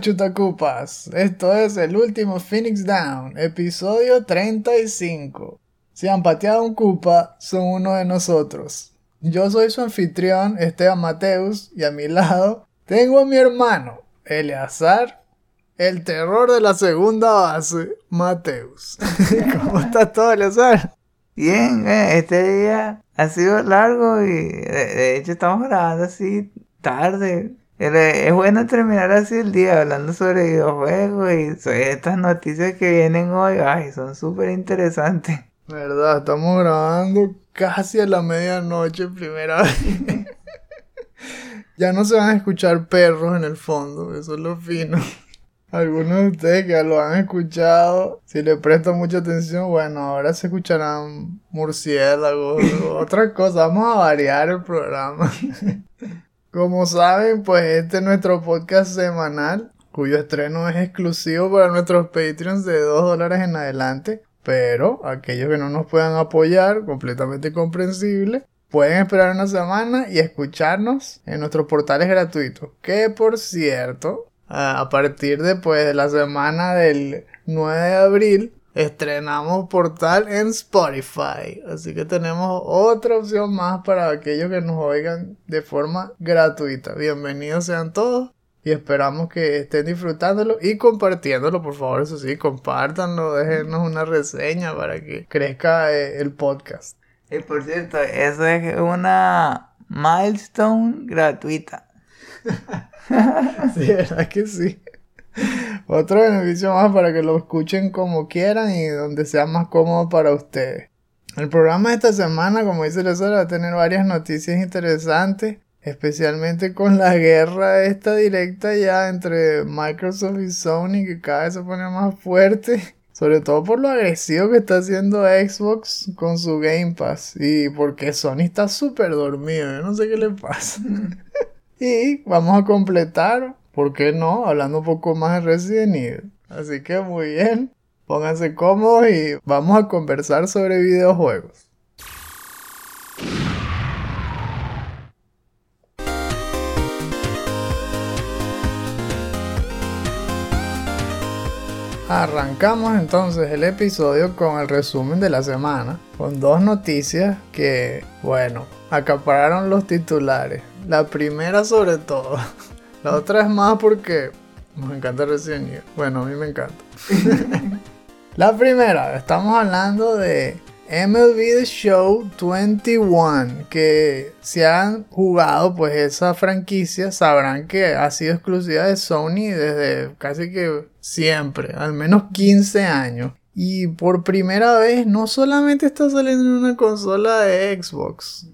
chutacupas, esto es el último Phoenix Down, episodio 35. Si han pateado un cupa, son uno de nosotros. Yo soy su anfitrión, Esteban Mateus, y a mi lado tengo a mi hermano, Eleazar, el terror de la segunda base, Mateus. ¿Cómo está todo, Eleazar? Bien, este día ha sido largo y de hecho estamos grabando así tarde. Es bueno terminar así el día hablando sobre videojuegos y sobre estas noticias que vienen hoy. Ay, son súper interesantes. ¿Verdad? Estamos grabando casi a la medianoche, primera vez. ya no se van a escuchar perros en el fondo, eso es lo fino. Algunos de ustedes que lo han escuchado, si le prestan mucha atención, bueno, ahora se escucharán murciélagos, otra cosa. Vamos a variar el programa. Como saben, pues este es nuestro podcast semanal, cuyo estreno es exclusivo para nuestros Patreons de 2 dólares en adelante. Pero aquellos que no nos puedan apoyar, completamente comprensible, pueden esperar una semana y escucharnos en nuestros portales gratuitos. Que por cierto, a partir de, pues, de la semana del 9 de abril, estrenamos portal en Spotify. Así que tenemos otra opción más para aquellos que nos oigan de forma gratuita. Bienvenidos sean todos. Y esperamos que estén disfrutándolo y compartiéndolo, por favor, eso sí, compártanlo, déjenos una reseña para que crezca eh, el podcast. Y por cierto, eso es una milestone gratuita. sí, verdad que sí. Otro beneficio más para que lo escuchen como quieran y donde sea más cómodo para ustedes. El programa de esta semana, como dice Lesora, va a tener varias noticias interesantes, especialmente con la guerra esta directa ya entre Microsoft y Sony que cada vez se pone más fuerte. Sobre todo por lo agresivo que está haciendo Xbox con su Game Pass. Y porque Sony está súper dormido. Yo no sé qué le pasa. y vamos a completar ¿por qué no? Hablando un poco más de Resident Evil. Así que muy bien, pónganse cómodos y vamos a conversar sobre videojuegos. Arrancamos entonces el episodio con el resumen de la semana, con dos noticias que, bueno, acapararon los titulares. La primera sobre todo. La otra es más porque nos encanta Resident Evil. Bueno, a mí me encanta. la primera, estamos hablando de MLB The Show 21, que si han jugado pues esa franquicia sabrán que ha sido exclusiva de Sony desde casi que siempre, al menos 15 años. Y por primera vez no solamente está saliendo en una consola de Xbox,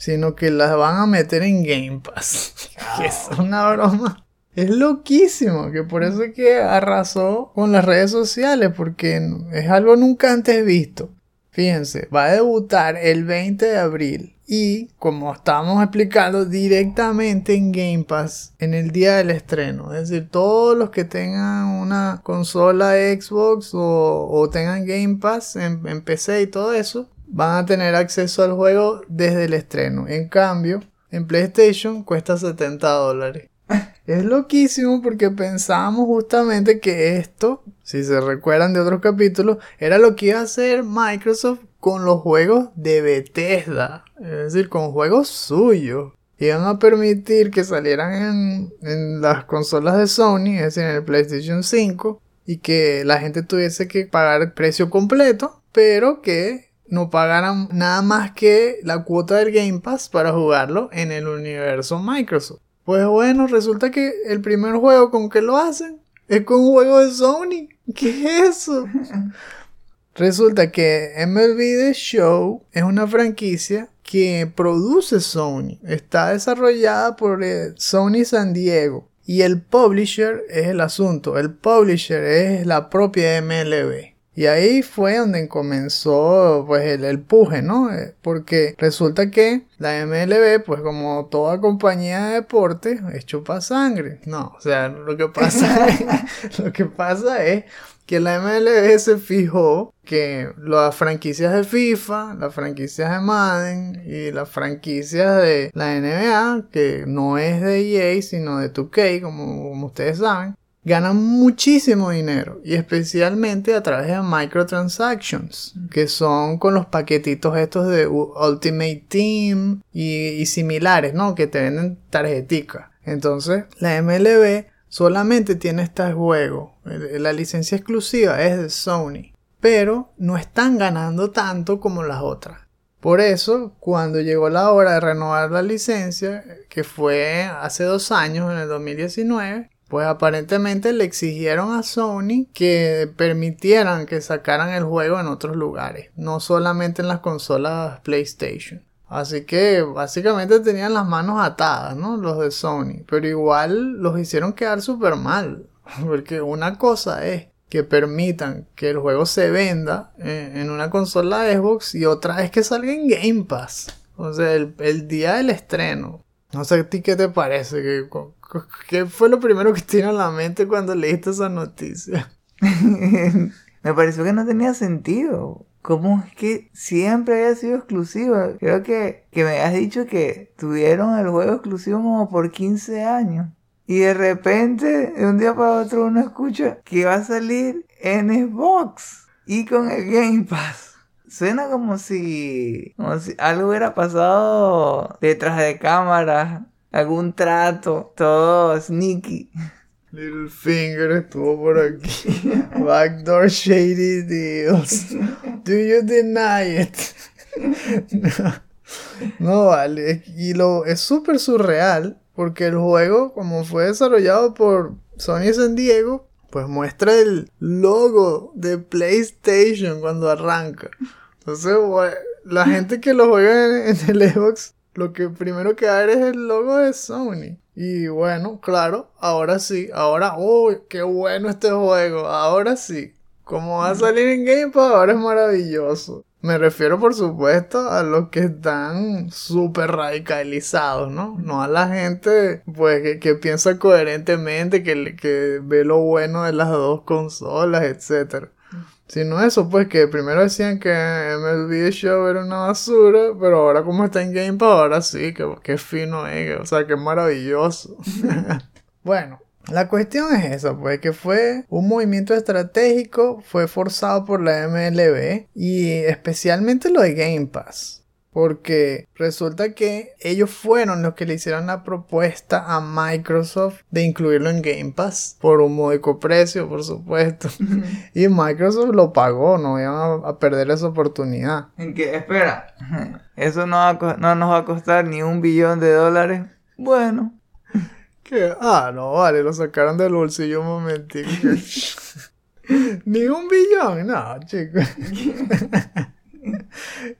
sino que las van a meter en Game Pass. que es una broma. Es loquísimo, que por eso es que arrasó con las redes sociales, porque es algo nunca antes visto. Fíjense, va a debutar el 20 de abril y, como estamos explicando, directamente en Game Pass en el día del estreno. Es decir, todos los que tengan una consola Xbox o, tengan Game Pass en, en PC y todo eso, van a tener acceso al juego desde el estreno. En cambio, en PlayStation cuesta 70 dólares. Es loquísimo porque pensábamos justamente que esto, si se recuerdan de otros capítulos, era lo que iba a hacer Microsoft con los juegos de Bethesda. Es decir, con juegos suyos. Iban a permitir que salieran en, en las consolas de Sony, es decir, en el PlayStation 5, y que la gente tuviese que pagar el precio completo, pero que no pagaran nada más que la cuota del Game Pass para jugarlo en el universo Microsoft. Pues bueno, resulta que el primer juego con que lo hacen es con un juego de Sony. ¿Qué es eso? resulta que MLB The Show es una franquicia que produce Sony. Está desarrollada por eh, Sony San Diego. Y el publisher es el asunto. El publisher es la propia MLB. Y ahí fue donde comenzó pues el, el puje, ¿no? Eh, Porque resulta que la MLB, pues como toda compañía de deporte, es chupa sangre. No, o sea, lo que pasa es, lo que pasa es que la MLB se fijó que las franquicias de FIFA, las franquicias de Madden y las franquicias de la NBA, que no es de EA sino de 2K, como, como ustedes saben, ganan muchísimo dinero y especialmente a través de microtransactions que son con los paquetitos estos de Ultimate Team y, similares, ¿no? Que te venden tarjetica. Entonces la MLB solamente tiene este juego. La licencia exclusiva es de Sony. Pero no están ganando tanto como las otras. Por eso, cuando llegó la hora de renovar la licencia, que fue hace dos años, en el 2019, pues aparentemente le exigieron a Sony que permitieran que sacaran el juego en otros lugares, no solamente en las consolas PlayStation. Así que básicamente tenían las manos atadas, ¿no? Los de Sony. Pero igual los hicieron quedar súper mal. Porque una cosa es que permitan que el juego se venda en una consola Xbox y otra es que salga en Game Pass. O sea, el, el día del estreno. No sé a ti qué te parece. ¿Qué, ¿Qué fue lo primero que te vino a la mente cuando leíste esa noticia? Me pareció que no tenía sentido. ¿Cómo es que siempre había sido exclusiva? Creo que, que me has dicho que tuvieron el juego exclusivo como por 15 años. Y de repente, de un día para otro, uno escucha que va a salir en Xbox y con el Game Pass. Suena como si, como si algo hubiera pasado detrás de cámaras, algún trato, todo sneaky. Littlefinger estuvo por aquí. Backdoor Shady Deals. Do you deny it? no, vale. Y lo es súper surreal porque el juego, como fue desarrollado por Sony San Diego, pues muestra el logo de PlayStation cuando arranca. Entonces, la gente que lo juega en el Xbox, lo que primero que ver es el logo de Sony. Y bueno, claro, ahora sí, ahora, uy, qué bueno este juego, ahora sí. Como va a salir en Game Pass, ahora es maravilloso. Me refiero, por supuesto, a los que están súper radicalizados, ¿no? No a la gente, pues, que, que piensa coherentemente, que, que ve lo bueno de las dos consolas, etcétera. Sino eso, pues que primero decían que MLB Show era una basura, pero ahora como está en Game Pass, ahora sí, que, que fino es, o sea, que maravilloso. bueno, la cuestión es esa, pues que fue un movimiento estratégico, fue forzado por la MLB y especialmente lo de Game Pass. Porque resulta que ellos fueron los que le hicieron la propuesta a Microsoft de incluirlo en Game Pass por un módico precio, por supuesto. y Microsoft lo pagó, no iban a, perder esa oportunidad. ¿En qué? Espera, eso no, no nos va a costar ni un billón de dólares. Bueno. ¿Qué? Ah, no, vale, lo sacaron del bolsillo un momentito. ni un billón, no, chicos.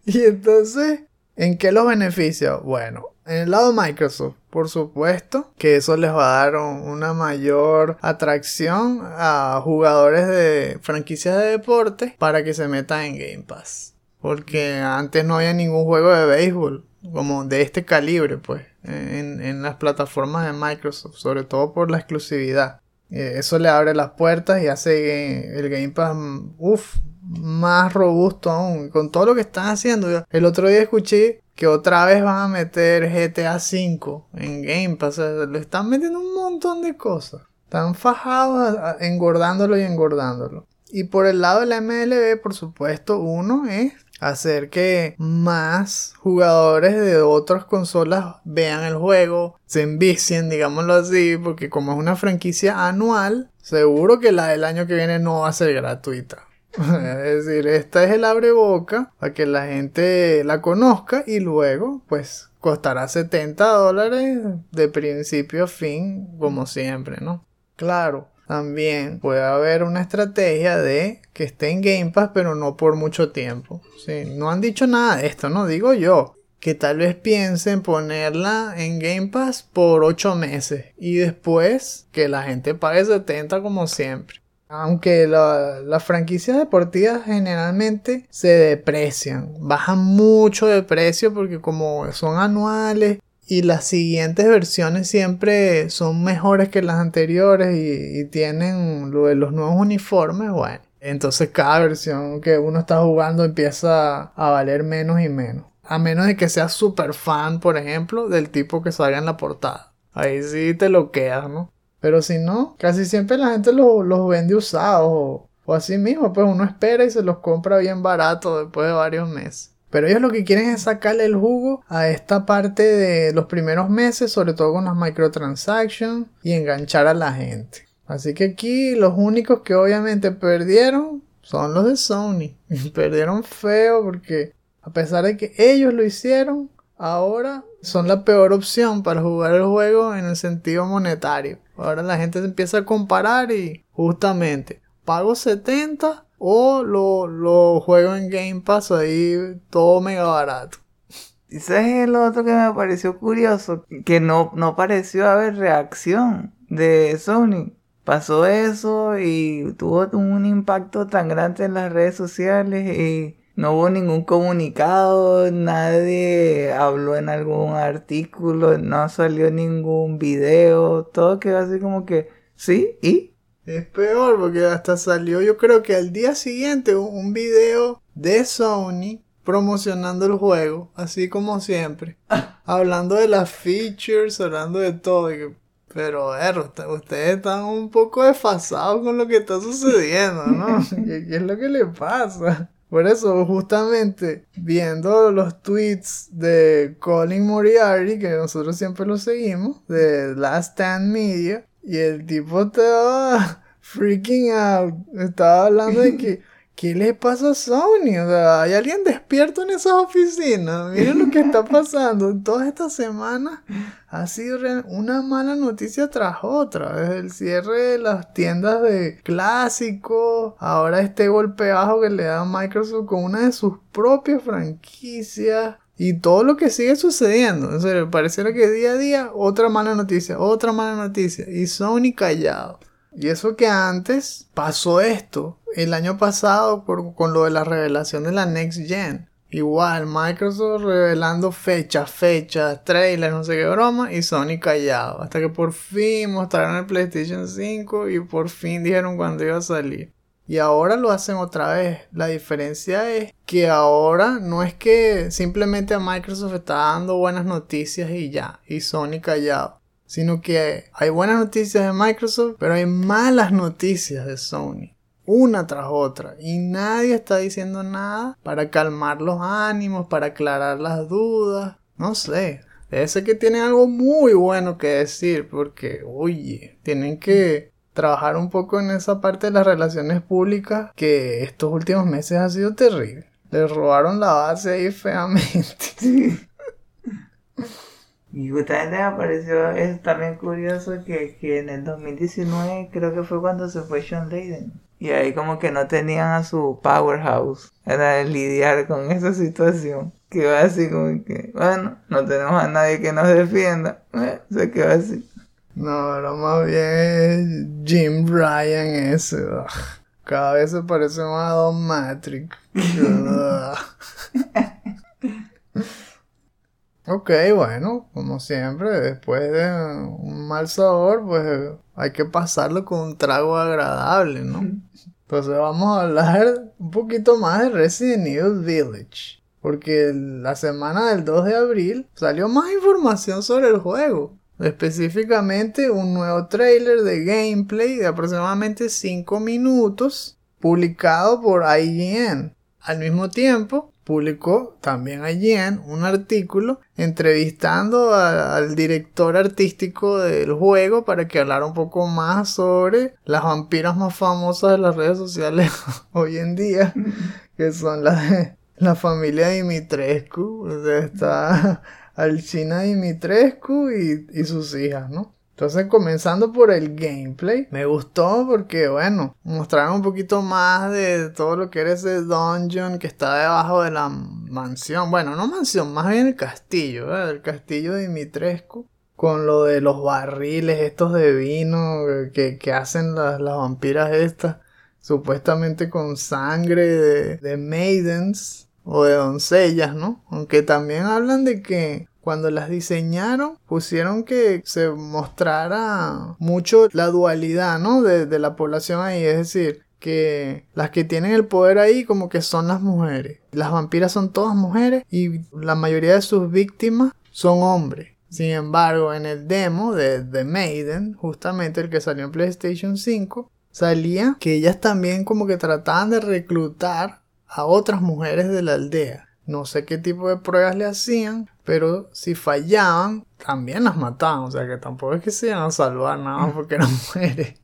y entonces, ¿en qué los beneficia? Bueno, en el lado de Microsoft, por supuesto, que eso les va a dar una mayor atracción a jugadores de franquicias de deporte para que se metan en Game Pass. Porque antes no había ningún juego de béisbol como de este calibre, pues, en, en las plataformas de Microsoft, sobre todo por la exclusividad. Eh, eso le abre las puertas y hace el Game Pass, uff, más robusto aún. Con todo lo que están haciendo. El otro día escuché que otra vez van a meter GTA V en Game Pass. le están metiendo un montón de cosas. Están fajados engordándolo y engordándolo. Y por el lado de la MLB, por supuesto, uno es hacer que más jugadores de otras consolas vean el juego, se envicien, digámoslo así, porque como es una franquicia anual, seguro que la del año que viene no va a ser gratuita. es decir, esta es el abre boca para que la gente la conozca y luego, pues, costará 70 dólares de principio a fin, como siempre, ¿no? Claro, también puede haber una estrategia de que esté en Game Pass, pero no por mucho tiempo. Sí, no han dicho nada de esto, ¿no? Digo yo. Que tal vez piensen ponerla en Game Pass por 8 meses y después que la gente pague 70 como siempre. Aunque la- las franquicias deportivas generalmente se deprecian, bajan mucho de precio porque como son anuales y las siguientes versiones siempre son mejores que las anteriores y, y tienen lo de los nuevos uniformes, bueno. Entonces cada versión que uno está jugando empieza a valer menos y menos. A menos de que seas super fan, por ejemplo, del tipo que salga en la portada. Ahí sí te lo quedas, ¿no? Pero si no, casi siempre la gente lo- los vende usados o, o así mismo, pues uno espera y se los compra bien barato después de varios meses. Pero ellos lo que quieren es sacarle el jugo a esta parte de los primeros meses, sobre todo con las microtransactions y enganchar a la gente. Así que aquí los únicos que obviamente perdieron son los de Sony. perdieron feo porque a pesar de que ellos lo hicieron, ahora son la peor opción para jugar el juego en el sentido monetario. Ahora la gente se empieza a comparar y justamente pago 70 o lo, lo juego en Game Pass ahí todo mega barato. ¿Y sabes el otro que me pareció curioso? Que no, no pareció haber reacción de Sony. Pasó eso y tuvo un impacto tan grande en las redes sociales y no hubo ningún comunicado, nadie habló en algún artículo, no salió ningún video, todo quedó así como que, sí, y Es peor porque hasta salió yo creo que al día siguiente un, video de Sony promocionando el juego, así como siempre. hablando de las features, hablando de todo. pero, er, usted- ustedes están un poco desfasados con lo que está sucediendo, ¿no? ¿Qué, qué es lo que le pasa? Por eso, justamente, viendo los tweets de Colin Moriarty, que nosotros siempre lo seguimos, de Last Stand Media, y el tipo estaba freaking out. Estaba hablando de que, ¿qué le pasa a Sony? O sea, hay alguien despierto en esas oficinas. Miren lo que está pasando. Todas estas semanas ha sido una mala noticia tras otra. Desde el cierre de las tiendas de clásicos, ahora este golpe bajo que le da Microsoft con una de sus propias franquicias. Y todo lo que sigue sucediendo. En serio, pareciera que día a día otra mala noticia, otra mala noticia. Y Sony callado. Y eso que antes pasó esto. El año pasado con lo de la revelación de la Next Gen. Igual, Microsoft revelando fechas, fechas, trailers, no sé qué broma, y Sony callado. Hasta que por fin mostraron el PlayStation 5 y por fin dijeron cuándo iba a salir. Y ahora lo hacen otra vez. La diferencia es que ahora no es que simplemente a Microsoft está dando buenas noticias y ya, y Sony callado. Sino que hay buenas noticias de Microsoft, pero hay malas noticias de Sony. Una tras otra. Y nadie está diciendo nada para calmar los ánimos, para aclarar las dudas. No sé. Debe ser que tienen algo muy bueno que decir. Porque, oye, tienen que trabajar un poco en esa parte de las relaciones públicas que estos últimos meses ha sido terrible. Les robaron la base ahí feamente. Y justamente me pareció es también curioso que, que en el 2019 creo que fue cuando se fue Sean Layden. Y ahí como que no tenían a su powerhouse. De lidiar con esa situación. Quedó así como que, bueno, no tenemos a nadie que nos defienda. Eh, se quedó así. No, ahora más bien es Jim Ryan ese. ugh. Cada vez se parece más a Don Matrix. Ok, bueno, como siempre, después de un mal sabor, pues hay que pasarlo con un trago agradable, ¿no? Entonces vamos a hablar un poquito más de Resident Evil Village. Porque la semana del 2 de abril salió más información sobre el juego. Específicamente un nuevo trailer de gameplay de aproximadamente 5 minutos publicado por IGN. Al mismo tiempo, publicó también IGN un artículo entrevistando a- al director artístico del juego para que hablara un poco más sobre las vampiras más famosas de las redes sociales hoy en día, que son las de la familia Dimitrescu. O sea, está Alcina Dimitrescu y, y sus hijas, ¿no? Entonces, comenzando por el gameplay, me gustó porque, bueno, mostraron un poquito más de todo lo que era ese dungeon que está debajo de la mansión. Bueno, no mansión, más bien el castillo. El castillo de Dimitrescu. con lo de los barriles estos de vino que, que hacen las, las vampiras estas, supuestamente con sangre de, de maidens o de doncellas, ¿no? Aunque también hablan de que cuando las diseñaron pusieron que se mostrara mucho la dualidad, ¿no? De, de la población ahí, es decir, que las que tienen el poder ahí como que son las mujeres. Las vampiras son todas mujeres y la mayoría de sus víctimas son hombres. Sin embargo, en el demo de The Maiden, justamente el que salió en PlayStation 5, salía que ellas también como que trataban de reclutar a otras mujeres de la aldea. No sé qué tipo de pruebas le hacían, pero si fallaban, también las mataban. O sea que tampoco es que se iban a salvar nada porque eran mujeres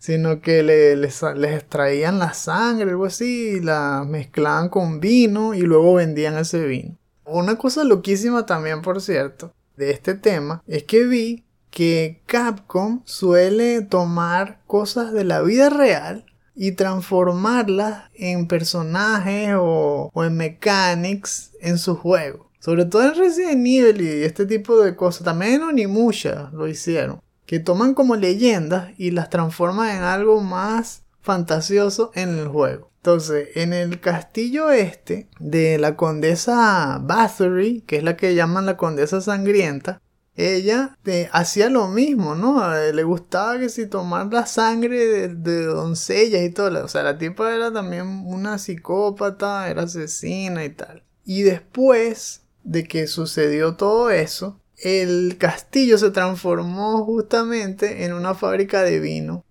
sino que le, les, extraían la sangre, algo así, la mezclaban con vino y luego vendían ese vino. Una cosa loquísima también, por cierto, de este tema, es que vi que Capcom suele tomar cosas de la vida real y transformarlas en personajes o, o en mechanics en su juego. Sobre todo en Resident Evil y este tipo de cosas. También en Onimusha lo hicieron que toman como leyendas y las transforman en algo más fantasioso en el juego. Entonces, en el castillo este de la condesa Bathory, que es la que llaman la condesa sangrienta, ella eh, hacía lo mismo, ¿no? le gustaba que si tomar la sangre de, de, doncellas y todo. O sea, la tipa era también una psicópata, era asesina y tal. Y después de que sucedió todo eso, el castillo se transformó justamente en una fábrica de vino.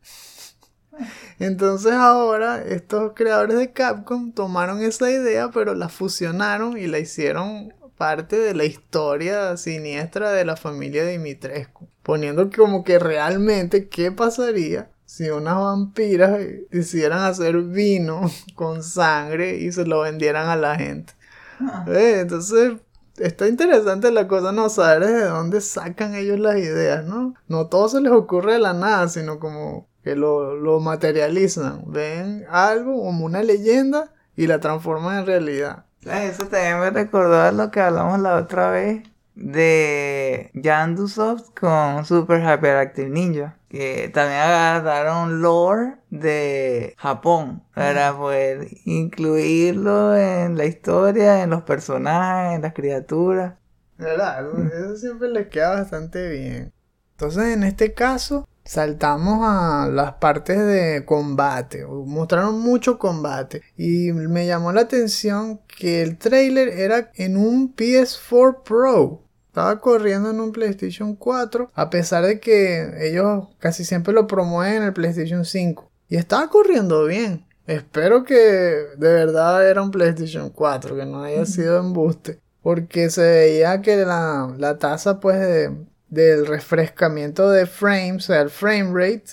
Entonces ahora estos creadores de Capcom tomaron esa idea pero la fusionaron y la hicieron parte de la historia siniestra de la familia Dimitrescu. Poniendo como que realmente qué pasaría si unas vampiras hicieran hacer vino con sangre y se lo vendieran a la gente. Ah. Eh, entonces está interesante la cosa, no saber de dónde sacan ellos las ideas, ¿no? No todo se les ocurre de la nada, sino como que lo, lo materializan. Ven algo como una leyenda y la transforman en realidad. Eso también me recordó a lo que hablamos la otra vez de Yandusoft con Super Hyperactive Ninja. Que también agarraron lore de Japón para poder incluirlo en la historia, en los personajes, en las criaturas. ¿Verdad? Eso siempre les queda bastante bien. Entonces, en este caso, saltamos a las partes de combate. Mostraron mucho combate. Y me llamó la atención que el trailer era en un PS4 Pro. Estaba corriendo en un PlayStation 4, a pesar de que ellos casi siempre lo promueven en el PlayStation 5. Y estaba corriendo bien. Espero que de verdad era un PlayStation 4, que no haya sido embuste. Porque se veía que la, la tasa pues de, del refrescamiento de frames, o sea, el frame rate,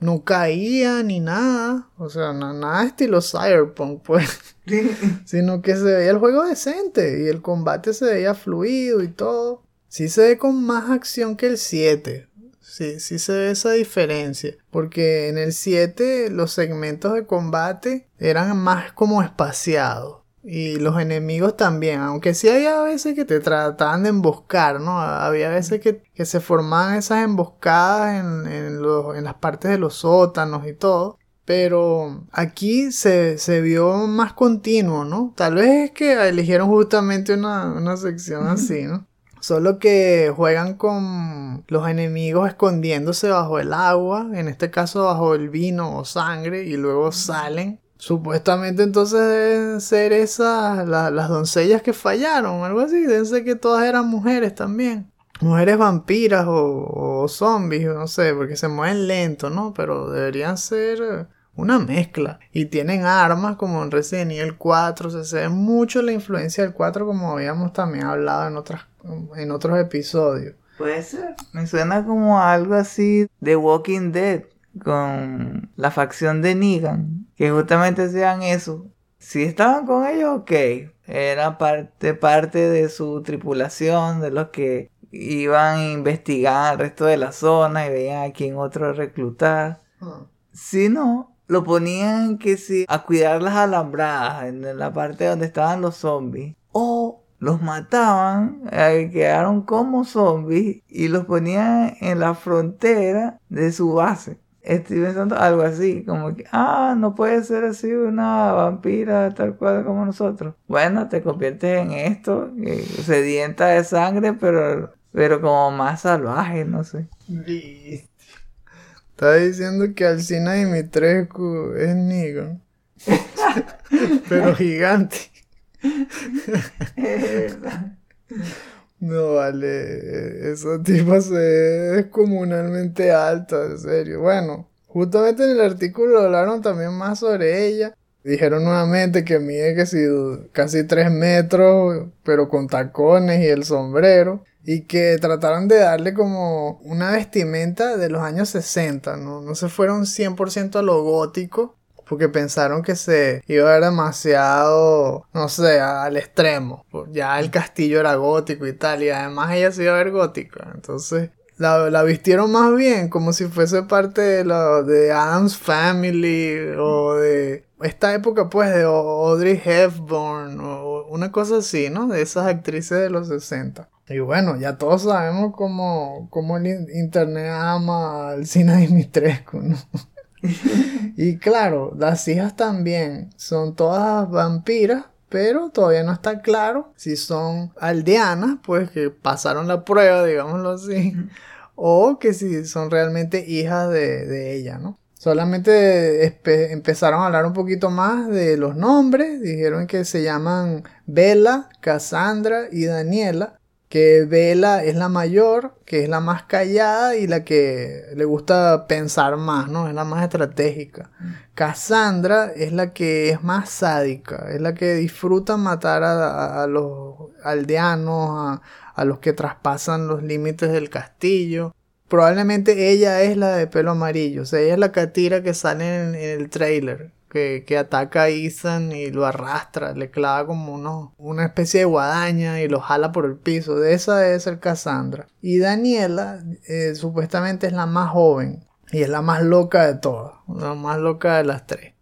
no caía ni nada. O sea, nada estilo Cyberpunk, pues. Sino que se veía el juego decente y el combate se veía fluido y todo. Sí se ve con más acción que el 7. Sí, sí se ve esa diferencia. Porque en el 7 los segmentos de combate eran más como espaciados. Y los enemigos también, aunque sí había veces que te trataban de emboscar, ¿no? Había veces que, se formaban esas emboscadas en, en, las partes de los sótanos y todo. Pero aquí se, vio más continuo, ¿no? Tal vez es que eligieron justamente una, una sección así, ¿no? Solo que juegan con los enemigos escondiéndose bajo el agua, en este caso bajo el vino o sangre, y luego salen Supuestamente entonces deben ser esas las doncellas que fallaron, algo así. Deben ser que todas eran mujeres también. Mujeres vampiras o, zombies, no sé, porque se mueven lento, ¿no? Pero deberían ser una mezcla. Y tienen armas como en Resident Evil 4. se ve mucho la influencia del 4 como habíamos también hablado en, otras, en otros episodios. Puede ser. Me suena como algo así de Walking Dead con la facción de Negan, que justamente sean eso. Si estaban con ellos, ok, era parte, parte de su tripulación, de los que iban a investigar el resto de la zona y veían a quién otro reclutar. Ah. Si no, lo ponían que sí, a cuidar las alambradas en la parte donde estaban los zombies. O los mataban, eh, quedaron como zombies y los ponían en la frontera de su base. Estoy pensando algo así, como que, ah, no puede ser así una vampira tal cual como nosotros. Bueno, te conviertes en esto, sedienta de sangre, pero, pero como más salvaje, no sé. Está diciendo que Alcina Dimitrescu es Negan. pero gigante. No vale, esa tipa es descomunalmente alta, en serio. Bueno, justamente en el artículo hablaron también más sobre ella. Dijeron nuevamente que mide casi 3 metros, pero con tacones y el sombrero. Y que trataron de darle como una vestimenta de los años 60, ¿no? No se fueron 100% a lo gótico, porque pensaron que se iba a ver demasiado, no sé, al extremo. Ya el castillo era gótico y tal, y además ella se iba a ver gótica. Entonces la, la vistieron más bien como si fuese parte de, lo, de Adam's Family o de esta época pues de Audrey Hepburn o una cosa así, ¿no? De esas actrices de los 60. Y bueno, ya todos sabemos cómo, cómo el internet ama al cine Dimitrescu, ¿no? y claro, las hijas también son todas vampiras, pero todavía no está claro si son aldeanas, pues que pasaron la prueba, digámoslo así, o que si son realmente hijas de, ella, ¿no? Solamente empezaron a hablar un poquito más de los nombres, dijeron que se llaman Bella, Cassandra y Daniela, que Bella es la mayor, que es la más callada y la que le gusta pensar más, ¿no? Es la más estratégica. Mm. Cassandra es la que es más sádica, es la que disfruta matar a, los aldeanos, a, los que traspasan los límites del castillo. Probablemente ella es la de pelo amarillo, o sea, ella es la catira que sale en el trailer que, ataca a Ethan y lo arrastra, le clava como uno, una especie de guadaña y lo jala por el piso. De esa es el Cassandra. Y Daniela eh, supuestamente es la más joven y es la más loca de todas, la más loca de las tres.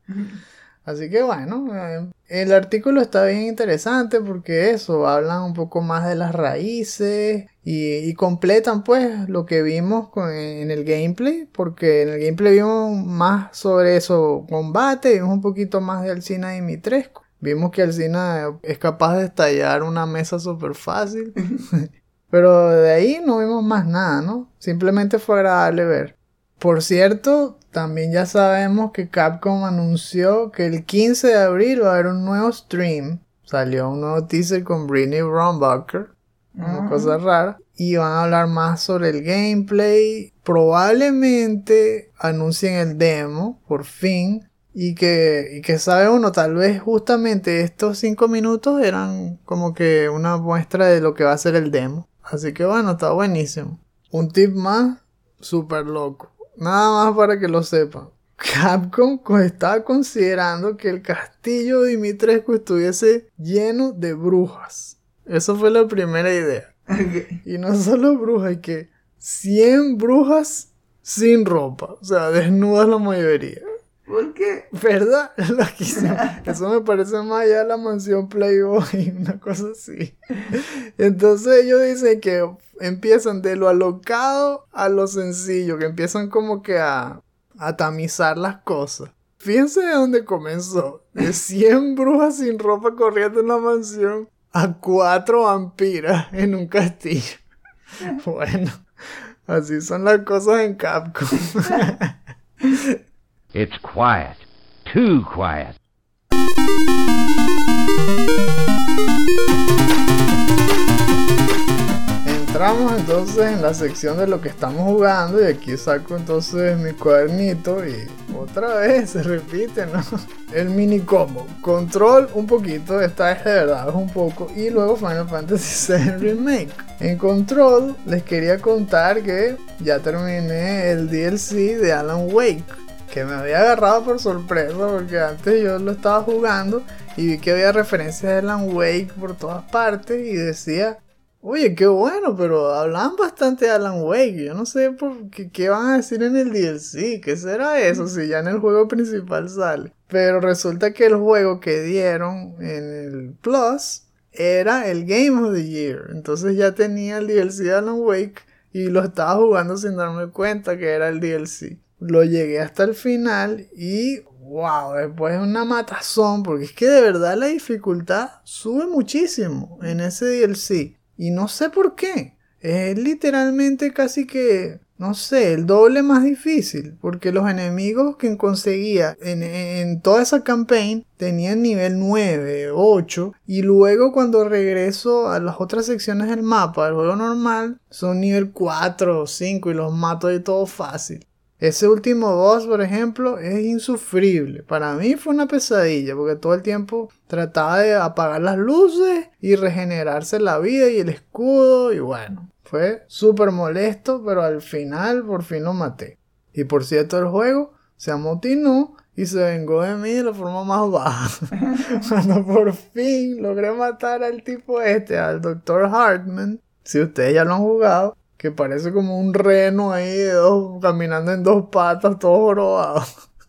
Así que bueno, eh, el artículo está bien interesante porque eso, hablan un poco más de las raíces y, completan pues lo que vimos en el gameplay, porque en el gameplay vimos más sobre eso, combate, vimos un poquito más de Alcina y Mitresco. Vimos que Alcina es capaz de estallar una mesa súper fácil. Pero de ahí no vimos más nada, ¿no? Simplemente fue agradable ver. Por cierto, también ya sabemos que Capcom anunció que el 15 de abril va a haber un nuevo stream. Salió un nuevo teaser con Britney Brombacher. Una cosa rara. Y van a hablar más sobre el gameplay. Probablemente anuncien el demo, por fin. Y que, y que sabe uno, tal vez justamente estos 5 minutos eran como que una muestra de lo que va a ser el demo. Así que bueno, está buenísimo. Un tip más, súper loco. Nada más para que lo sepan. Capcom estaba considerando que el castillo de Dimitrescu estuviese lleno de brujas. Esa fue la primera idea. Y no solo brujas, hay que 100 brujas sin ropa. O sea, desnudas la mayoría. ¿Por qué? ¿Verdad? Eso me parece más allá de la mansión Playboy, una cosa así. Entonces ellos dicen que empiezan de lo alocado a lo sencillo, que empiezan como que a, a tamizar las cosas. Fíjense de dónde comenzó. De 100 brujas sin ropa corriendo en la mansión a 4 vampiras en un castillo. Bueno, así son las cosas en Capcom. It's quiet. Too quiet. Entramos entonces en la sección de lo que estamos jugando y aquí saco entonces mi cuadernito y otra vez se repite, ¿no? El mini combo. Control un poquito, esta es de verdad, un poco. Y luego Final Fantasy VII Remake. En Control les quería contar que ya terminé el DLC de Alan Wake que me había agarrado por sorpresa porque antes yo lo estaba jugando y vi que había referencias de Alan Wake por todas partes y decía, oye, qué bueno, pero hablan bastante de Alan Wake. Yo no sé por qué, qué van a decir en el DLC, qué será eso si ya en el juego principal sale. Pero resulta que el juego que dieron en el Plus era el Game of the Year. Entonces ya tenía el DLC de Alan Wake y lo estaba jugando sin darme cuenta que era el DLC. Lo llegué hasta el final y wow, después es una matazón porque es que de verdad la dificultad sube muchísimo en ese DLC y no sé por qué. Es literalmente casi que no sé, el doble más difícil, porque los enemigos que conseguía en, toda esa campaign tenían nivel 9, 8, y luego cuando regreso a las otras secciones del mapa del juego normal, son nivel 4 o 5 y los mato de todo fácil. Ese último boss, por ejemplo, es insufrible. Para mí fue una pesadilla porque todo el tiempo trataba de apagar las luces y regenerarse la vida y el escudo y bueno, fue súper molesto, pero al final por fin lo maté. Y por cierto, el juego se amotinó y se vengó de mí de la forma más baja. Cuando por fin logré matar al tipo este, al Dr. Hartman, si ustedes ya lo han jugado, que parece como un reno ahí caminando en dos patas, todo jorobado.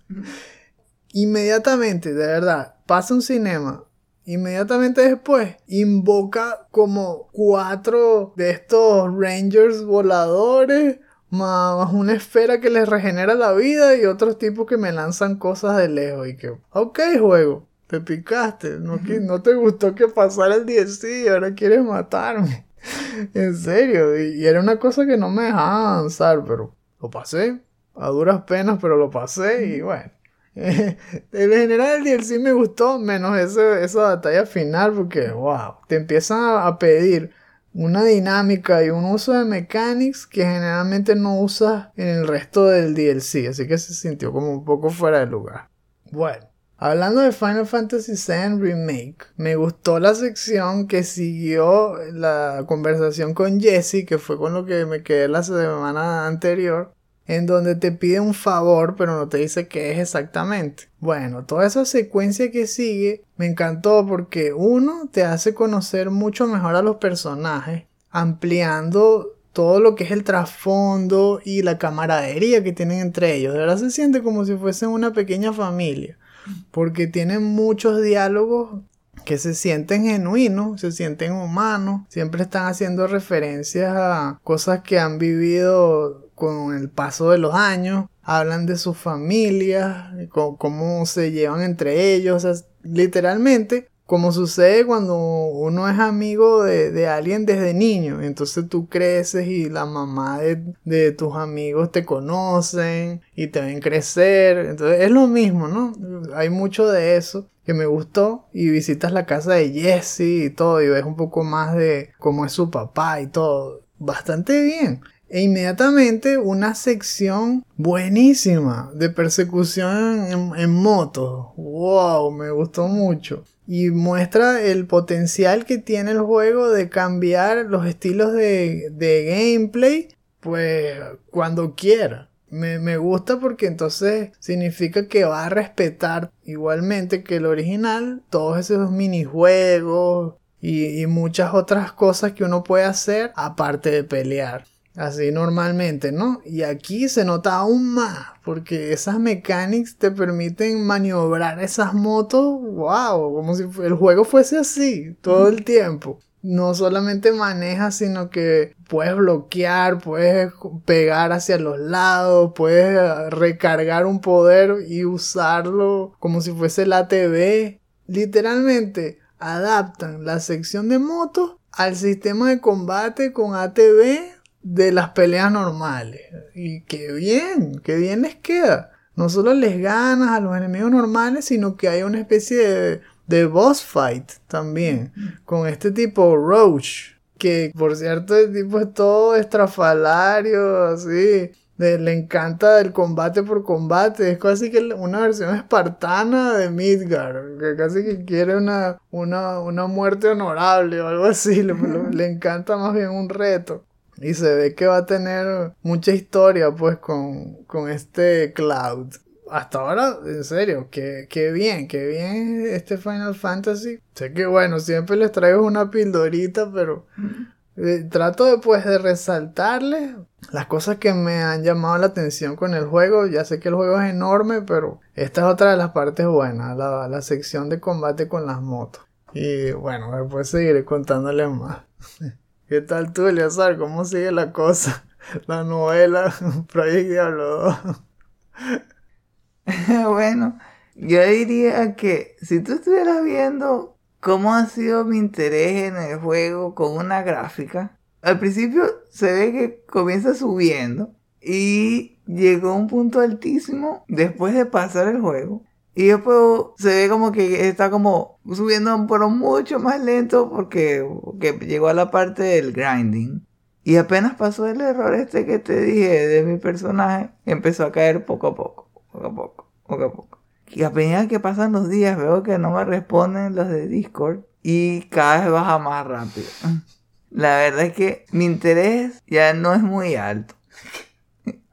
Inmediatamente, de verdad, pasa un cinema Inmediatamente después invoca como cuatro de estos Rangers voladores, más una esfera que les regenera la vida y otros tipos que me lanzan cosas de lejos. Y que, ok, juego, te picaste, no, no te gustó que pasara el DLC y ahora quieres matarme. En serio, y, y era una cosa que no me dejaba avanzar, pero lo pasé a duras penas, pero lo pasé y bueno. en general el DLC me gustó, menos esa batalla final, porque wow, te empiezan a pedir una dinámica y un uso de mechanics que generalmente no usas en el resto del DLC, así que se sintió como un poco fuera de lugar. Bueno, hablando de Final Fantasy VII Remake, me gustó la sección que siguió la conversación con Jesse, que fue con lo que me quedé la semana anterior, en donde te pide un favor pero no te dice qué es exactamente. Bueno, toda esa secuencia que sigue me encantó porque uno te hace conocer mucho mejor a los personajes, ampliando todo lo que es el trasfondo y la camaradería que tienen entre ellos. De verdad se siente como si fuesen una pequeña familia, porque tienen muchos diálogos que se sienten genuinos, se sienten humanos, siempre están haciendo referencias a cosas que han vivido con el paso de los años, hablan de sus familias, cómo se llevan entre ellos, literalmente como sucede cuando uno es amigo de, alguien desde niño, entonces tú creces y la mamá de, de, tus amigos te conocen y te ven crecer, entonces es lo mismo, ¿no? Hay mucho de eso que me gustó y visitas la casa de Jesse y todo y ves un poco más de cómo es su papá y todo, bastante bien e inmediatamente una sección buenísima de persecución en, moto. ¡Wow! Me gustó mucho. Y muestra el potencial que tiene el juego de cambiar los estilos de, gameplay, pues cuando quiera. Me, me, gusta porque entonces significa que va a respetar igualmente que el original todos esos minijuegos y, y muchas otras cosas que uno puede hacer aparte de pelear. Así normalmente, ¿no? Y aquí se nota aún más, porque esas mechanics te permiten maniobrar esas motos, wow, como si el juego fuese así todo el tiempo. No solamente manejas, sino que puedes bloquear, puedes pegar hacia los lados, puedes recargar un poder y usarlo como si fuese la ATV. Literalmente adaptan la sección de motos al sistema de combate con ATV de las peleas normales. Y qué bien, qué bien les queda. No solo les ganas a los enemigos normales, sino que hay una especie de, de boss fight también. Con este tipo Roach. Que por cierto el tipo es todo estrafalario, así. le encanta el combate por combate. Es casi que una versión espartana de Midgar. Que casi que quiere una, una, una muerte honorable o algo así. le encanta más bien un reto. Y se ve que va a tener mucha historia pues con, con este Cloud. Hasta ahora, en serio, que, bien, que bien este Final Fantasy. Sé que bueno, siempre les traigo una pildorita, pero eh, trato de pues de resaltarles las cosas que me han llamado la atención con el juego. Ya sé que el juego es enorme, pero esta es otra de las partes buenas, la, la sección de combate con las motos. Y bueno, después seguiré contándoles más. ¿Qué tal tú, Eliazar? ¿Cómo sigue la cosa? La novela Project Diablo 2. bueno, yo diría que si tú estuvieras viendo cómo ha sido mi interés en el juego con una gráfica, al principio se ve que comienza subiendo y llegó a un punto altísimo después de pasar el juego. Y después se ve como que está como subiendo pero mucho más lento porque, llegó a la parte del grinding. Y apenas pasó el error este que te dije de mi personaje, empezó a caer poco a poco, poco a poco, poco a poco. Y a medida que pasan los días veo que no me responden los de Discord y cada vez baja más rápido. La verdad es que mi interés ya no es muy alto.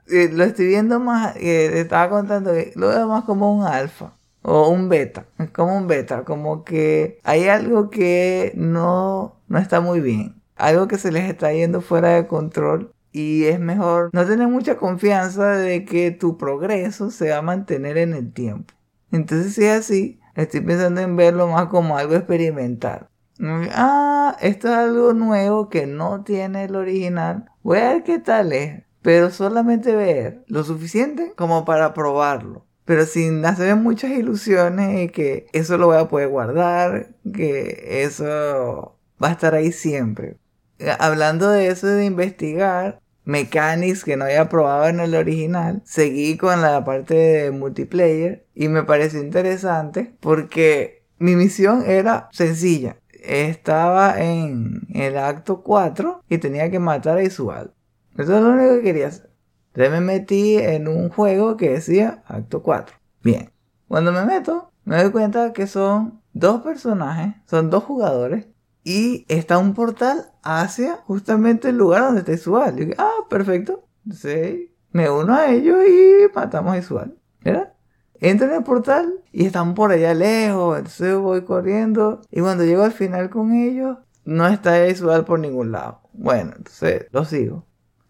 Eh, lo estoy viendo más, eh, estaba contando que lo veo más como un alfa o un beta, es como un beta, como que hay algo que no, no está muy bien, algo que se les está yendo fuera de control y es mejor no tener mucha confianza de que tu progreso se va a mantener en el tiempo. Entonces si es así, estoy pensando en verlo más como algo experimental. Ah, esto es algo nuevo que no tiene el original. Voy a ver qué tal es. Pero solamente ver lo suficiente como para probarlo. Pero sin hacer muchas ilusiones y que eso lo voy a poder guardar, que eso va a estar ahí siempre. Eh, hablando de eso de investigar, mechanics que no había probado en el original, seguí con la parte de multiplayer y me pareció interesante porque mi misión era sencilla estaba en el acto 4 y tenía que matar a Isual. Eso es lo único que quería hacer. Entonces me metí en un juego que decía acto 4. Bien. Cuando me meto, me doy cuenta que son dos personajes, son dos jugadores. Y está un portal hacia justamente el lugar donde está Isual. Y ah, perfecto. Entonces me uno a ellos y matamos a Isual. ¿Verdad? entro en el portal y están por allá lejos, entonces voy corriendo y cuando llego al final con ellos, no está Isual por ningún lado. Bueno, entonces lo sigo.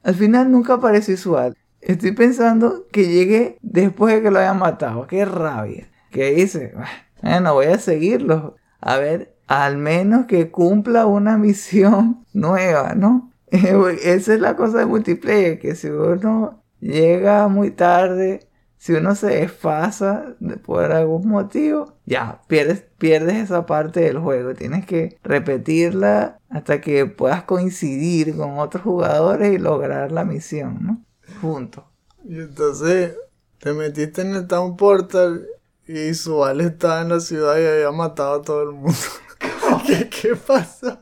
Al final nunca aparece Isual. Estoy pensando que llegué después de que lo hayan matado. Qué rabia. ¿Qué hice? Bueno, voy a seguirlo. A ver, al menos que cumpla una misión nueva, ¿no? Esa es la cosa de multiplayer, que si uno llega muy tarde si uno se desfasa por algún motivo, ya pierdes, pierdes esa parte del juego. Tienes que repetirla hasta que puedas coincidir con otros jugadores y lograr la misión, ¿no? Juntos. Y entonces te metiste en el Town Portal y Sual estaba en la ciudad y había matado a todo el mundo. ¿Qué, qué pasó?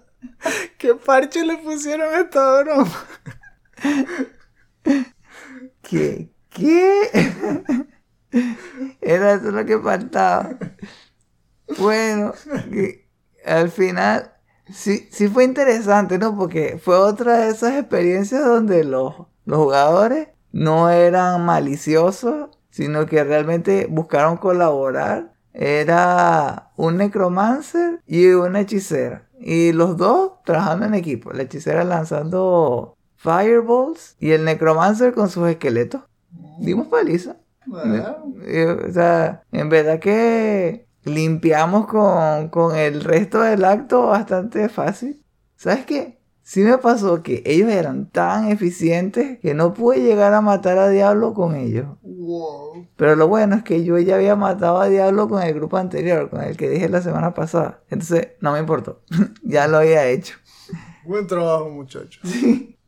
¿Qué parche le pusieron a esta broma? ¿Qué, ¿Qué? Era eso lo que faltaba. Bueno, al final sí, sí fue interesante, ¿no? Porque fue otra de esas experiencias donde los, los jugadores no eran maliciosos, sino que realmente buscaron colaborar. Era un necromancer y una hechicera. Y los dos trabajando en equipo. La hechicera lanzando fireballs y el necromancer con sus esqueletos dimos paliza. O sea, en verdad que limpiamos con, el resto del acto bastante fácil. ¿Sabes qué? Sí me pasó que ellos eran tan eficientes que no pude llegar a matar a Diablo con ellos. Pero lo bueno es que yo ya había matado a Diablo con el grupo anterior, con el que dije la semana pasada. Entonces no me importó. ya lo había hecho. Buen trabajo, muchachos. Sí.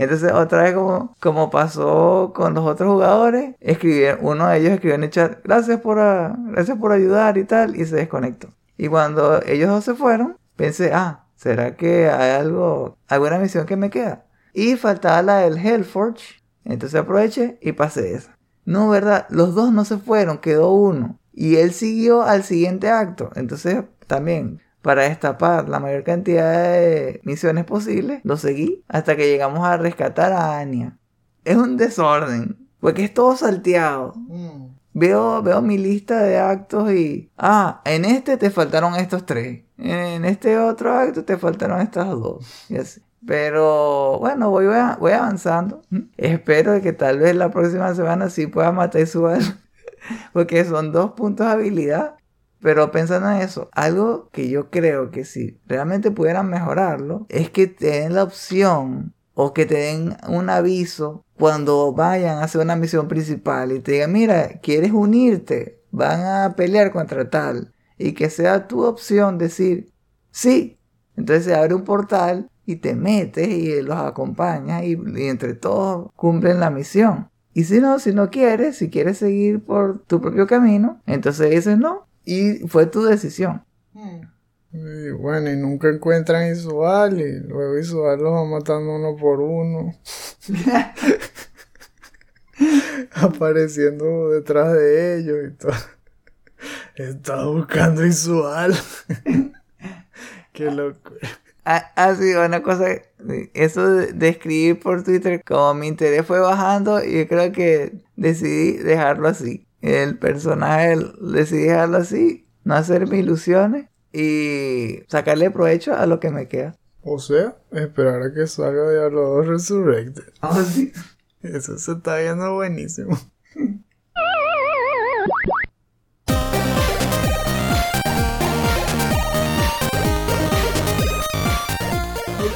Entonces, otra vez, como, como pasó con los otros jugadores, escribieron, uno de ellos escribió en el chat, gracias por, gracias por ayudar y tal, y se desconectó. Y cuando ellos dos se fueron, pensé, ah, ¿será que hay algo, alguna misión que me queda? Y faltaba la del Hellforge. Entonces aproveché y pasé esa. No, ¿verdad? Los dos no se fueron, quedó uno. Y él siguió al siguiente acto. Entonces, también, para destapar la mayor cantidad de misiones posibles, lo seguí hasta que llegamos a rescatar a Anya. Es un desorden, porque es todo salteado. Mm. Veo, veo mi lista de actos y... Ah, en este te faltaron estos tres. En este otro acto te faltaron estas dos. Y así. Pero bueno, voy, voy avanzando. Espero que tal vez la próxima semana sí pueda matar su Porque son dos puntos de habilidad Pero pensando en eso, algo que yo creo que si realmente pudieran mejorarlo, es que te den la opción o que te den un aviso cuando vayan a hacer una misión principal y te digan, mira, ¿quieres unirte? Van a pelear contra tal. Y que sea tu opción decir, sí. Entonces se abre un portal y te metes y los acompañas y, y entre todos cumplen la misión. Y si no, si no quieres, si quieres seguir por tu propio camino, entonces dices no, y fue tu decisión. Y bueno, y nunca encuentran Isual y luego Isual los va matando uno por uno. Apareciendo detrás de ellos y todo. Estaba buscando Isual. Qué loco. Ha, ha sido una cosa, eso de, de escribir por Twitter, como mi interés fue bajando, y yo creo que decidí dejarlo así. El personaje decidí dejarlo así, no hacerme ilusiones y sacarle provecho a lo que me queda. O sea, esperar a que salga Diablo 2 Resurrected. Sí. Eso se está viendo buenísimo.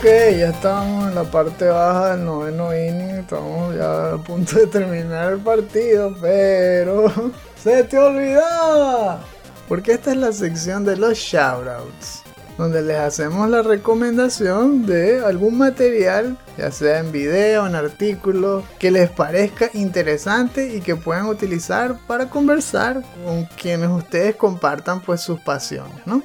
ya estamos en la parte baja del noveno inning, estamos ya a punto de terminar el partido, pero se te olvidaba, porque esta es la sección de los shoutouts, donde les hacemos la recomendación de algún material, ya sea en video, en artículo, que les parezca interesante y que puedan utilizar para conversar con quienes ustedes compartan pues sus pasiones, ¿no?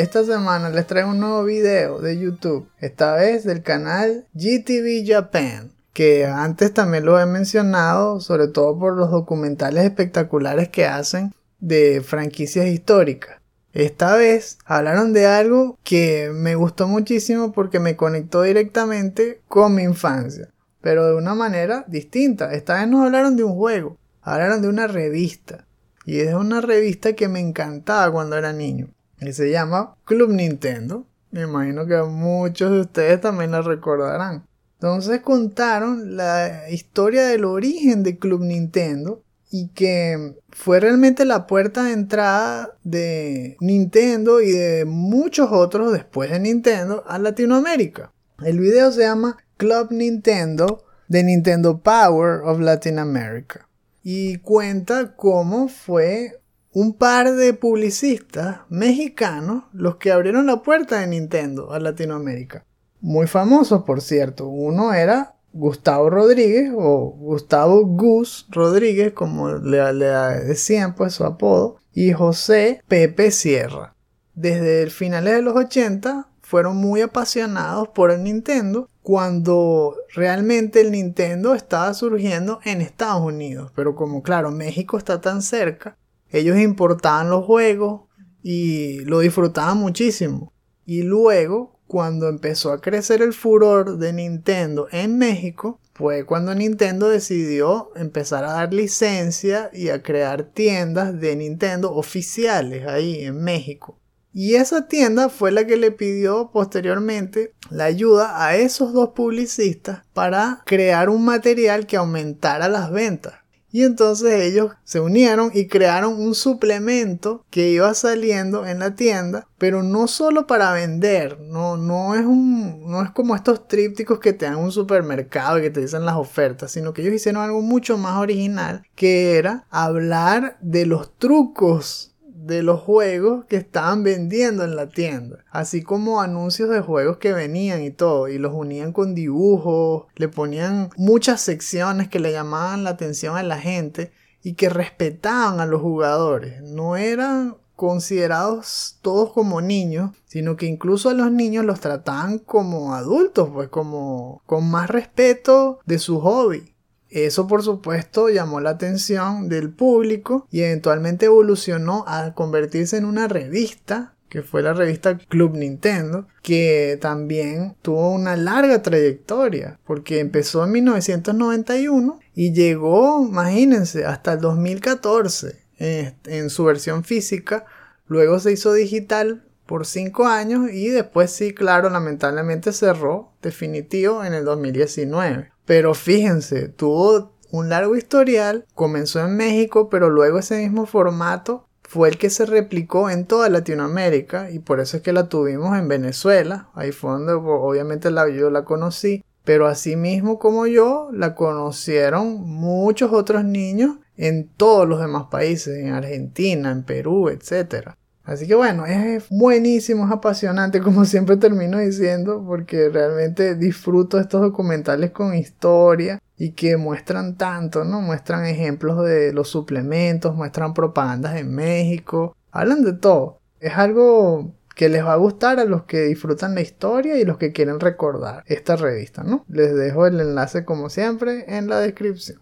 Esta semana les traigo un nuevo video de YouTube, esta vez del canal GTV Japan, que antes también lo he mencionado, sobre todo por los documentales espectaculares que hacen de franquicias históricas. Esta vez hablaron de algo que me gustó muchísimo porque me conectó directamente con mi infancia, pero de una manera distinta. Esta vez nos hablaron de un juego, hablaron de una revista, y es una revista que me encantaba cuando era niño y se llama Club Nintendo. Me imagino que muchos de ustedes también la recordarán. Entonces contaron la historia del origen de Club Nintendo y que fue realmente la puerta de entrada de Nintendo y de muchos otros después de Nintendo a Latinoamérica. El video se llama Club Nintendo de Nintendo Power of Latin America y cuenta cómo fue un par de publicistas mexicanos los que abrieron la puerta de Nintendo a Latinoamérica. Muy famosos, por cierto. Uno era Gustavo Rodríguez o Gustavo Gus Rodríguez, como le, le decían pues su apodo, y José Pepe Sierra. Desde el finales de los 80 fueron muy apasionados por el Nintendo cuando realmente el Nintendo estaba surgiendo en Estados Unidos. Pero como claro, México está tan cerca, ellos importaban los juegos y lo disfrutaban muchísimo. Y luego, cuando empezó a crecer el furor de Nintendo en México, fue cuando Nintendo decidió empezar a dar licencia y a crear tiendas de Nintendo oficiales ahí en México. Y esa tienda fue la que le pidió posteriormente la ayuda a esos dos publicistas para crear un material que aumentara las ventas. Y entonces ellos se unieron y crearon un suplemento que iba saliendo en la tienda, pero no solo para vender, no, no, es, un, no es como estos trípticos que te dan un supermercado y que te dicen las ofertas, sino que ellos hicieron algo mucho más original, que era hablar de los trucos de los juegos que estaban vendiendo en la tienda, así como anuncios de juegos que venían y todo, y los unían con dibujos, le ponían muchas secciones que le llamaban la atención a la gente y que respetaban a los jugadores, no eran considerados todos como niños, sino que incluso a los niños los trataban como adultos, pues como con más respeto de su hobby. Eso por supuesto llamó la atención del público y eventualmente evolucionó a convertirse en una revista que fue la revista Club Nintendo, que también tuvo una larga trayectoria, porque empezó en 1991 y llegó, imagínense, hasta el 2014 en, su versión física, luego se hizo digital por 5 años y después sí, claro, lamentablemente cerró definitivo en el 2019. Pero fíjense, tuvo un largo historial, comenzó en México, pero luego ese mismo formato fue el que se replicó en toda Latinoamérica y por eso es que la tuvimos en Venezuela. Ahí fue donde obviamente la, yo la conocí. Pero así mismo como yo, la conocieron muchos otros niños en todos los demás países, en Argentina, en Perú, etc. Así que bueno, es buenísimo, es apasionante, como siempre termino diciendo, porque realmente disfruto estos documentales con historia y que muestran tanto, ¿no? Muestran ejemplos de los suplementos, muestran propagandas en México, hablan de todo. Es algo que les va a gustar a los que disfrutan la historia y los que quieren recordar esta revista, ¿no? Les dejo el enlace como siempre en la descripción.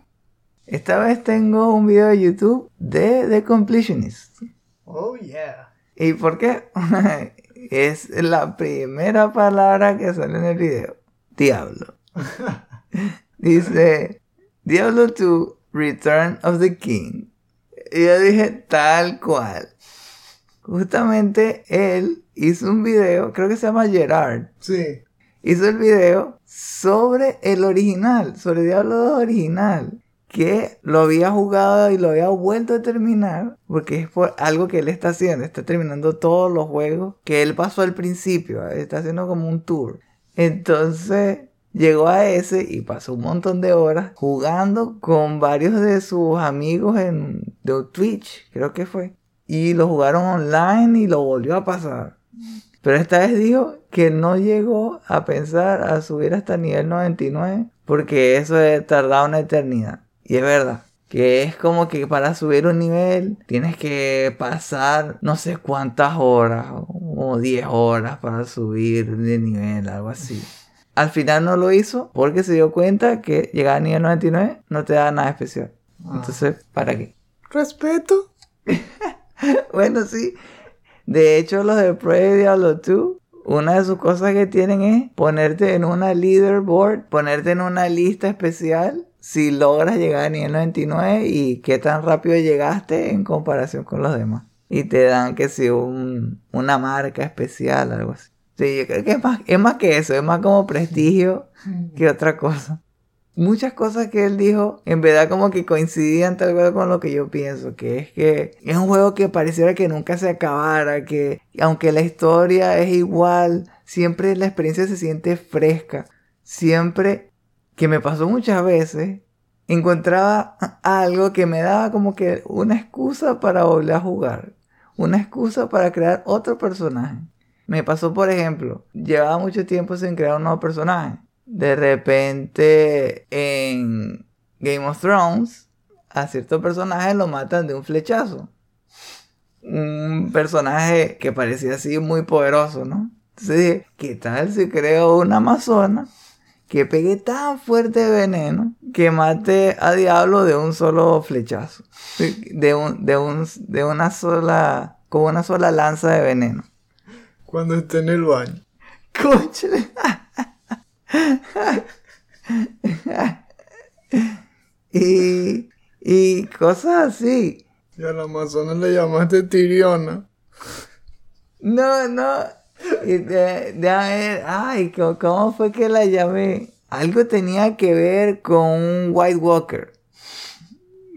Esta vez tengo un video de YouTube de The Completionist. Oh yeah. ¿Y por qué? es la primera palabra que sale en el video. Diablo. Dice Diablo 2 Return of the King. Y yo dije tal cual. Justamente él hizo un video, creo que se llama Gerard. Sí. Hizo el video sobre el original, sobre Diablo 2 original que lo había jugado y lo había vuelto a terminar, porque es por algo que él está haciendo, está terminando todos los juegos que él pasó al principio, está haciendo como un tour. Entonces llegó a ese y pasó un montón de horas jugando con varios de sus amigos en de Twitch, creo que fue. Y lo jugaron online y lo volvió a pasar. Pero esta vez dijo que no llegó a pensar a subir hasta nivel 99 porque eso tardado una eternidad. Y es verdad. Que es como que para subir un nivel tienes que pasar no sé cuántas horas, o 10 horas para subir de nivel, algo así. Al final no lo hizo porque se dio cuenta que llegar a nivel 99 no te da nada especial. Ah. Entonces, ¿para qué? Respeto. bueno, sí. De hecho, los de Prey Diablo 2 una de sus cosas que tienen es ponerte en una leaderboard, ponerte en una lista especial si logras llegar a nivel 99 y qué tan rápido llegaste en comparación con los demás. Y te dan que si un, una marca especial, algo así. Sí, yo creo que es más, es más que eso, es más como prestigio que otra cosa. Muchas cosas que él dijo, en verdad como que coincidían tal vez con lo que yo pienso, que es que es un juego que pareciera que nunca se acabara, que aunque la historia es igual, siempre la experiencia se siente fresca, siempre que me pasó muchas veces, encontraba algo que me daba como que una excusa para volver a jugar, una excusa para crear otro personaje. Me pasó, por ejemplo, llevaba mucho tiempo sin crear un nuevo personaje. De repente en Game of Thrones, a cierto personaje lo matan de un flechazo. Un personaje que parecía así muy poderoso, ¿no? Entonces dije, ¿qué tal si creo una amazona que pegue tan fuerte veneno que mate a Diablo de un solo flechazo. De, un, de, un, de una sola. con una sola lanza de veneno. Cuando esté en el baño. ¡Cóchale! y. y cosas así. Y a la Amazonas le llamaste Tiriona. No, no. Y de, de, ay, ¿cómo fue que la llamé? Algo tenía que ver con un White Walker.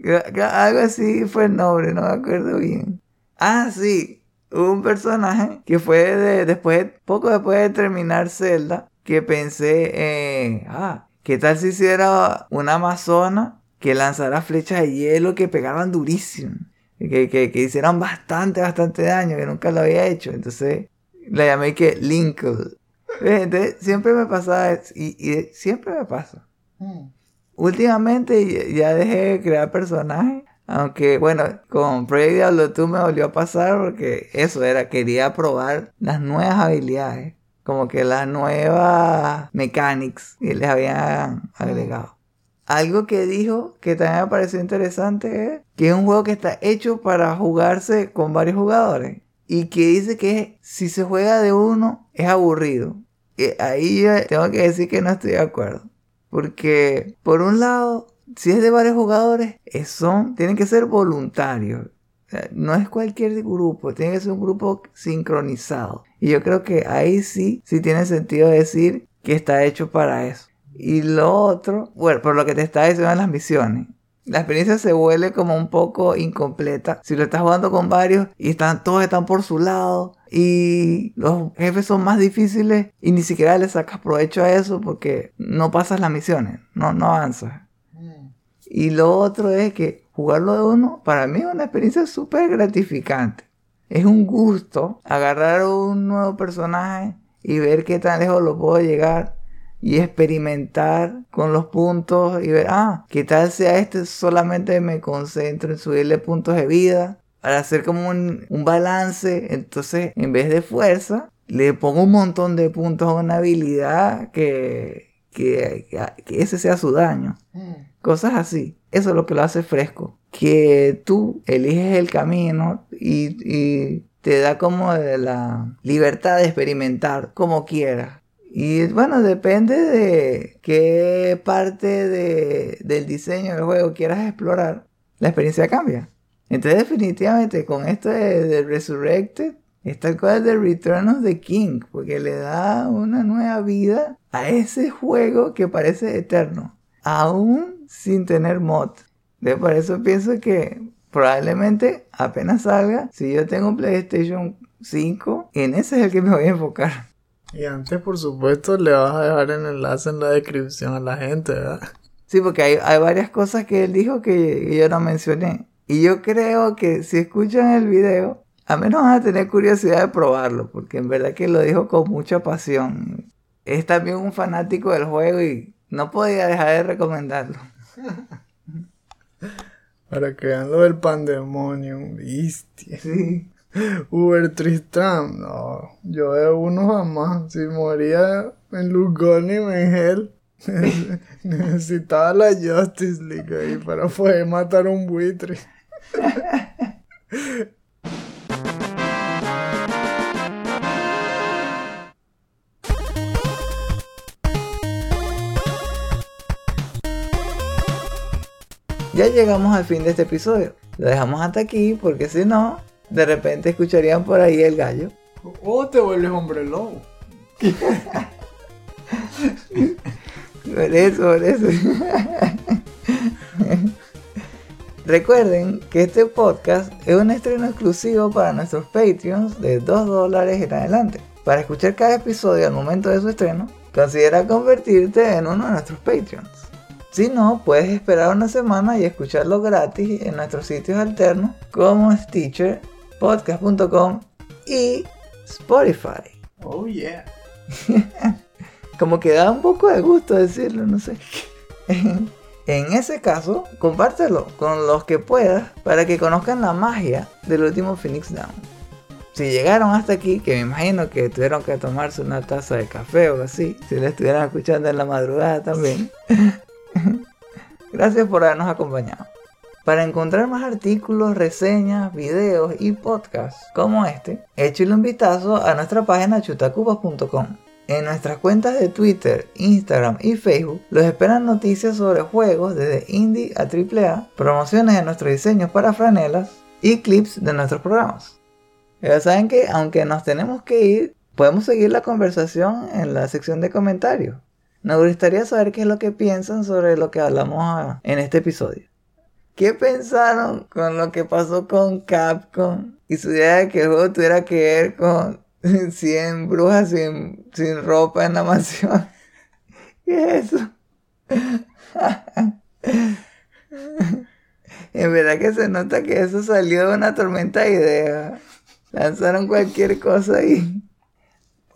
Algo así fue el nombre, no me acuerdo bien. Ah, sí, un personaje que fue de, después, poco después de terminar Zelda, que pensé, eh, ah, ¿qué tal si hiciera una amazona que lanzara flechas de hielo que pegaran durísimo? Que, que, que hicieran bastante, bastante daño, que nunca lo había hecho. Entonces la llamé que Lincoln. siempre me pasa y, y siempre me pasa. Hmm. Últimamente ya dejé de crear personajes. Aunque bueno, con Project Diablo 2 me volvió a pasar porque eso era, quería probar las nuevas habilidades. Como que las nuevas mechanics que les habían agregado. Algo que dijo que también me pareció interesante es que es un juego que está hecho para jugarse con varios jugadores y que dice que si se juega de uno es aburrido. Y ahí tengo que decir que no estoy de acuerdo. Porque por un lado, si es de varios jugadores, son, tienen que ser voluntarios. no es cualquier grupo, tiene que ser un grupo sincronizado. Y yo creo que ahí sí, sí tiene sentido decir que está hecho para eso. Y lo otro, bueno, por lo que te está diciendo en las misiones. La experiencia se vuelve como un poco incompleta. Si lo estás jugando con varios y están, todos están por su lado y los jefes son más difíciles y ni siquiera le sacas provecho a eso porque no pasas las misiones, no, no avanzas. Y lo otro es que jugarlo de uno para mí es una experiencia súper gratificante. Es un gusto agarrar un nuevo personaje y ver qué tan lejos lo puedo llegar y experimentar con los puntos y ver, ah, qué tal sea este, solamente me concentro en subirle puntos de vida para hacer como un, balance. Entonces, en vez de fuerza, le pongo un montón de puntos a una habilidad que, que, ese sea su daño. Mm. Cosas así. Eso es lo que lo hace fresco. Que tú eliges el camino y, y te da como la libertad de experimentar como quieras. Y bueno, depende de qué parte de, del diseño del juego quieras explorar, la experiencia cambia. Entonces definitivamente con esto de, Resurrected está el cual de Return of the King, porque le da una nueva vida a ese juego que parece eterno, aún sin tener mod. De por eso pienso que probablemente apenas salga, si yo tengo un PlayStation 5, en ese es el que me voy a enfocar. Y antes, por supuesto, le vas a dejar el enlace en la descripción a la gente, ¿verdad? Sí, porque hay, varias cosas que él dijo que, yo no mencioné. Y yo creo que si escuchan el video, a menos van a tener curiosidad de probarlo, porque en verdad que lo dijo con mucha pasión. Es también un fanático del juego y no podía dejar de recomendarlo. Para que vean lo del pandemonium, bestia. Sí. Uber Tristram, no, yo de uno jamás. Si moría en Lugoni, en Hell, necesitaba la Justice League ahí para poder matar un buitre. Ya llegamos al fin de este episodio. Lo dejamos hasta aquí porque si no, de repente escucharían por ahí el gallo. O te vuelves hombre lobo. por eso, por eso. Recuerden que este podcast es un estreno exclusivo para nuestros Patreons de 2 dólares en adelante. Para escuchar cada episodio al momento de su estreno, considera convertirte en uno de nuestros Patreons. Si no, puedes esperar una semana y escucharlo gratis en nuestros sitios alternos como Stitcher, podcast.com y Spotify. Oh yeah. Como que da un poco de gusto decirlo, no sé. en ese caso, compártelo con los que puedas para que conozcan la magia del último Phoenix Down. Si llegaron hasta aquí, que me imagino que tuvieron que tomarse una taza de café o así, si lo estuvieran escuchando en la madrugada también. Gracias por habernos acompañado. Para encontrar más artículos, reseñas, videos y podcasts como este, échale un vistazo a nuestra página chutacupas.com. En nuestras cuentas de Twitter, Instagram y Facebook los esperan noticias sobre juegos desde indie a AAA, promociones de nuestros diseños para franelas y clips de nuestros programas. Ya saben que aunque nos tenemos que ir, podemos seguir la conversación en la sección de comentarios. Nos gustaría saber qué es lo que piensan sobre lo que hablamos en este episodio. ¿Qué pensaron con lo que pasó con Capcom y su idea de que el juego tuviera que ver con 100 brujas sin, sin ropa en la mansión? ¿Qué es eso? en verdad que se nota que eso salió de una tormenta de ideas. Lanzaron cualquier cosa ahí.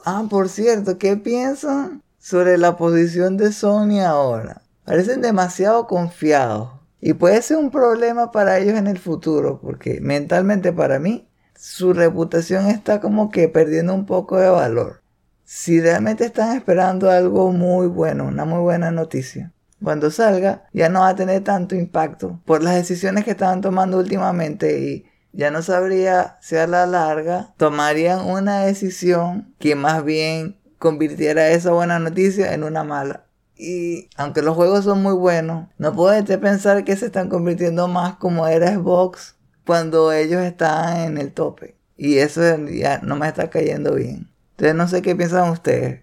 Ah, por cierto, ¿qué piensan sobre la posición de Sony ahora? Parecen demasiado confiados. Y puede ser un problema para ellos en el futuro, porque mentalmente para mí su reputación está como que perdiendo un poco de valor. Si realmente están esperando algo muy bueno, una muy buena noticia, cuando salga ya no va a tener tanto impacto por las decisiones que estaban tomando últimamente y ya no sabría si a la larga tomarían una decisión que más bien convirtiera esa buena noticia en una mala. Y aunque los juegos son muy buenos, no puedes pensar que se están convirtiendo más como era Xbox cuando ellos estaban en el tope. Y eso ya no me está cayendo bien. Entonces no sé qué piensan ustedes.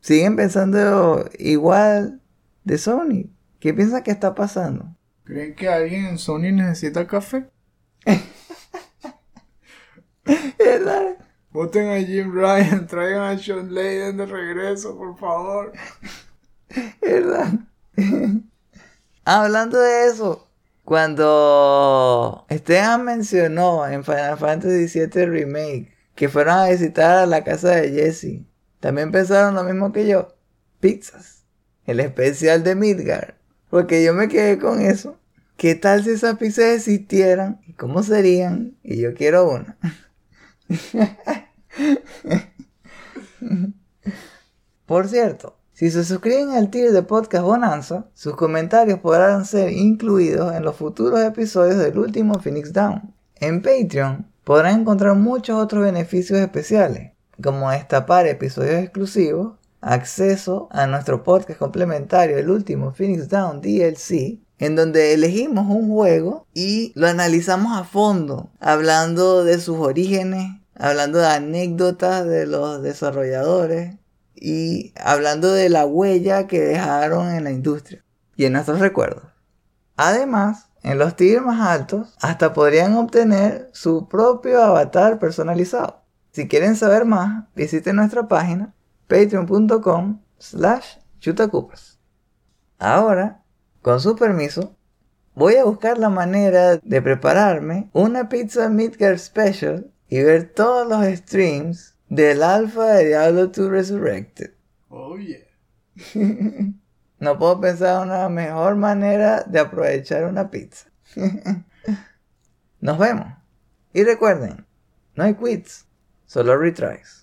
¿Siguen pensando igual de Sony? ¿Qué piensan que está pasando? ¿Creen que alguien en Sony necesita café? Voten a Jim Ryan, traigan a Sean Layden de regreso, por favor. ¿Verdad? Hablando de eso, cuando Esteban mencionó en Final Fantasy VII Remake que fueron a visitar a la casa de Jesse, también pensaron lo mismo que yo. Pizzas. El especial de Midgar. Porque yo me quedé con eso. ¿Qué tal si esas pizzas existieran? ¿Y cómo serían? Y yo quiero una. Por cierto, si se suscriben al tier de Podcast Bonanza, sus comentarios podrán ser incluidos en los futuros episodios del último Phoenix Down. En Patreon podrán encontrar muchos otros beneficios especiales, como destapar episodios exclusivos, acceso a nuestro podcast complementario, el último Phoenix Down DLC, en donde elegimos un juego y lo analizamos a fondo, hablando de sus orígenes, hablando de anécdotas de los desarrolladores y hablando de la huella que dejaron en la industria y en nuestros recuerdos. Además, en los tiers más altos, hasta podrían obtener su propio avatar personalizado. Si quieren saber más, visiten nuestra página patreon.com slash chutacupas. Ahora, con su permiso, voy a buscar la manera de prepararme una pizza Midgar Special y ver todos los streams del alfa de Diablo 2 Resurrected. Oh yeah. No puedo pensar en una mejor manera de aprovechar una pizza. Nos vemos. Y recuerden, no hay quits, solo retries.